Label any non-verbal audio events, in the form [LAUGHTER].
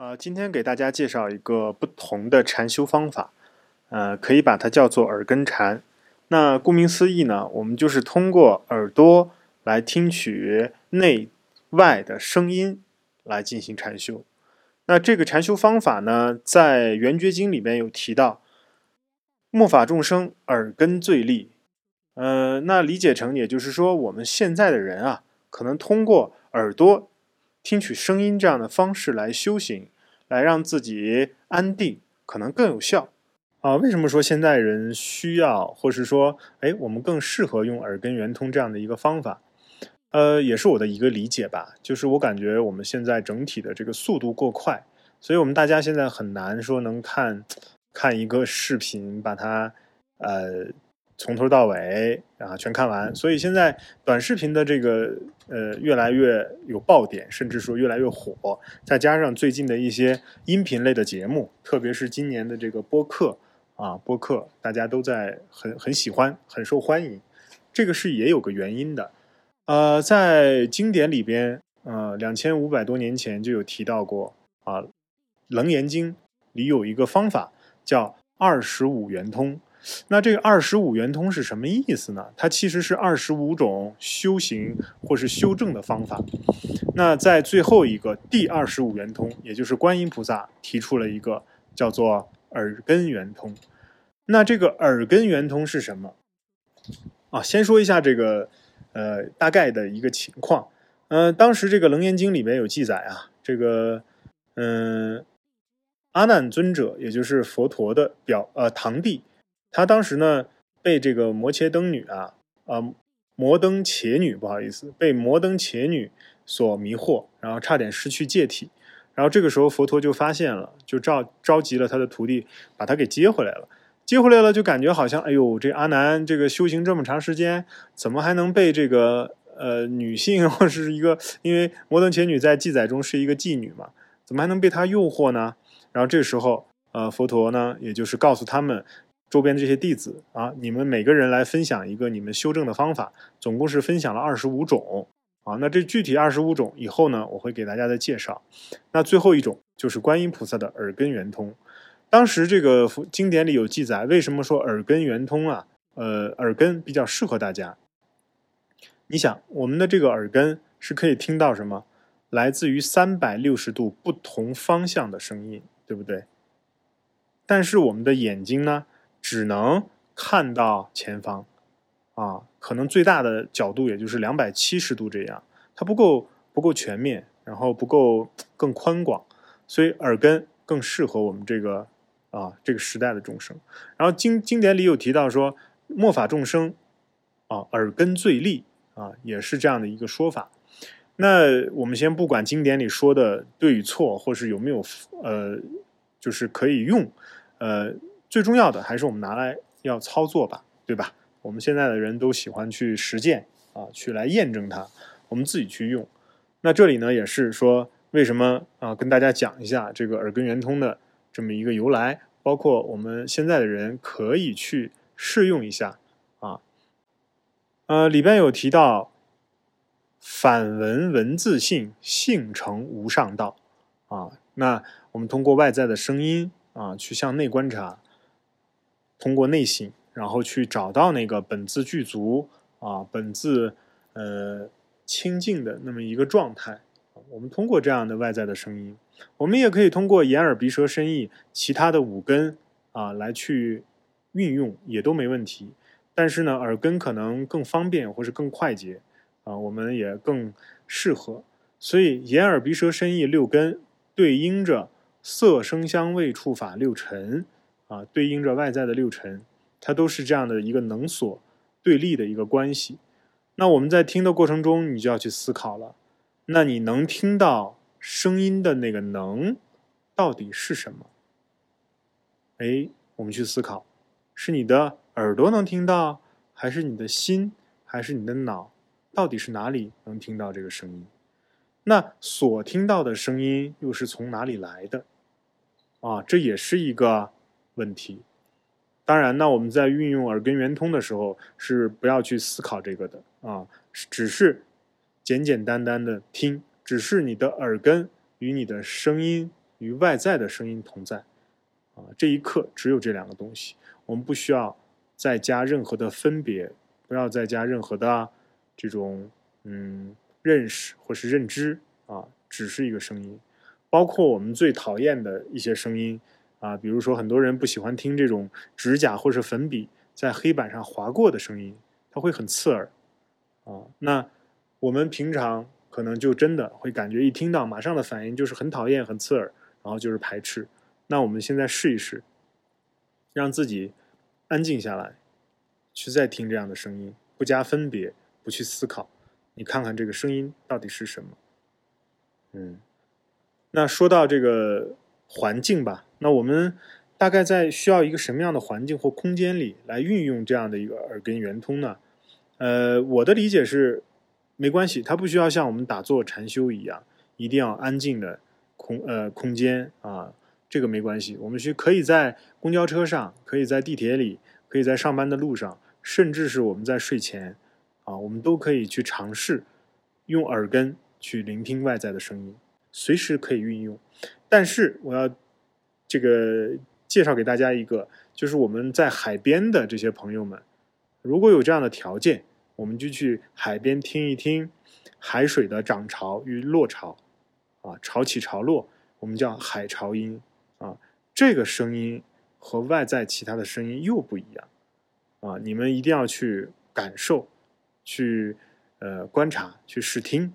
呃，今天给大家介绍一个不同的禅修方法，呃，可以把它叫做耳根禅。那顾名思义呢，我们就是通过耳朵来听取内外的声音来进行禅修。那这个禅修方法呢，在《圆觉经》里面有提到，末法众生耳根最利。呃，那理解成也就是说，我们现在的人啊，可能通过耳朵。听取声音这样的方式来修行，来让自己安定，可能更有效啊。为什么说现代人需要，或是说，哎，我们更适合用耳根圆通这样的一个方法？呃，也是我的一个理解吧。就是我感觉我们现在整体的这个速度过快，所以我们大家现在很难说能看看一个视频，把它呃。从头到尾啊，全看完。所以现在短视频的这个呃越来越有爆点，甚至说越来越火。再加上最近的一些音频类的节目，特别是今年的这个播客啊，播客大家都在很很喜欢，很受欢迎。这个是也有个原因的。呃，在经典里边，呃，两千五百多年前就有提到过啊，《楞严经》里有一个方法叫二十五圆通。那这个二十五圆通是什么意思呢？它其实是二十五种修行或是修正的方法。那在最后一个第二十五圆通，也就是观音菩萨提出了一个叫做耳根圆通。那这个耳根圆通是什么？啊，先说一下这个呃大概的一个情况。嗯，当时这个楞严经里面有记载啊，这个嗯阿难尊者，也就是佛陀的表呃堂弟。他当时呢，被这个摩羯灯女啊，啊，摩登伽女，不好意思，被摩登伽女所迷惑，然后差点失去戒体。然后这个时候佛陀就发现了，就召召集了他的徒弟，把他给接回来了。接回来了，就感觉好像，哎呦，这阿难这个修行这么长时间，怎么还能被这个呃女性 [LAUGHS] 或是一个，因为摩登伽女在记载中是一个妓女嘛，怎么还能被他诱惑呢？然后这时候，呃，佛陀呢，也就是告诉他们。周边的这些弟子啊，你们每个人来分享一个你们修正的方法，总共是分享了二十五种啊。那这具体二十五种以后呢，我会给大家的介绍。那最后一种就是观音菩萨的耳根圆通。当时这个经典里有记载，为什么说耳根圆通啊？呃，耳根比较适合大家。你想，我们的这个耳根是可以听到什么？来自于三百六十度不同方向的声音，对不对？但是我们的眼睛呢？只能看到前方，啊，可能最大的角度也就是两百七十度这样，它不够不够全面，然后不够更宽广，所以耳根更适合我们这个啊这个时代的众生。然后经经典里有提到说，末法众生啊耳根最利啊，也是这样的一个说法。那我们先不管经典里说的对与错，或是有没有呃，就是可以用呃。最重要的还是我们拿来要操作吧，对吧？我们现在的人都喜欢去实践啊，去来验证它，我们自己去用。那这里呢，也是说为什么啊，跟大家讲一下这个耳根圆通的这么一个由来，包括我们现在的人可以去试用一下啊。呃，里边有提到反闻文字性，性成无上道啊。那我们通过外在的声音啊，去向内观察。通过内省，然后去找到那个本自具足啊，本自呃清净的那么一个状态。我们通过这样的外在的声音，我们也可以通过眼耳鼻舌身意其他的五根啊来去运用，也都没问题。但是呢，耳根可能更方便或是更快捷啊，我们也更适合。所以眼耳鼻舌身意六根对应着色声香味触法六尘。啊，对应着外在的六尘，它都是这样的一个能所对立的一个关系。那我们在听的过程中，你就要去思考了。那你能听到声音的那个能，到底是什么？哎，我们去思考，是你的耳朵能听到，还是你的心，还是你的脑？到底是哪里能听到这个声音？那所听到的声音又是从哪里来的？啊，这也是一个。问题，当然，那我们在运用耳根圆通的时候，是不要去思考这个的啊，只是简简单单的听，只是你的耳根与你的声音与外在的声音同在。啊，这一刻只有这两个东西，我们不需要再加任何的分别，不要再加任何的这种嗯认识或是认知啊，只是一个声音。包括我们最讨厌的一些声音啊，比如说很多人不喜欢听这种指甲或是粉笔在黑板上划过的声音，它会很刺耳啊。那我们平常可能就真的会感觉一听到，马上的反应就是很讨厌、很刺耳，然后就是排斥。那我们现在试一试，让自己安静下来，去再听这样的声音，不加分别，不去思考，你看看这个声音到底是什么？嗯，那说到这个环境吧，那我们大概在需要一个什么样的环境或空间里来运用这样的一个耳根圆通呢？呃，我的理解是，没关系，它不需要像我们打坐禅修一样，一定要安静的空呃空间啊。这个没关系，我们是可以在公交车上，可以在地铁里，可以在上班的路上，甚至是我们在睡前，啊，我们都可以去尝试用耳根去聆听外在的声音，随时可以运用。但是我要这个介绍给大家一个，就是我们在海边的这些朋友们，如果有这样的条件，我们就去海边听一听海水的涨潮与落潮，啊，潮起潮落，我们叫海潮音。啊，这个声音和外在其他的声音又不一样，啊，你们一定要去感受，去呃观察，去试听，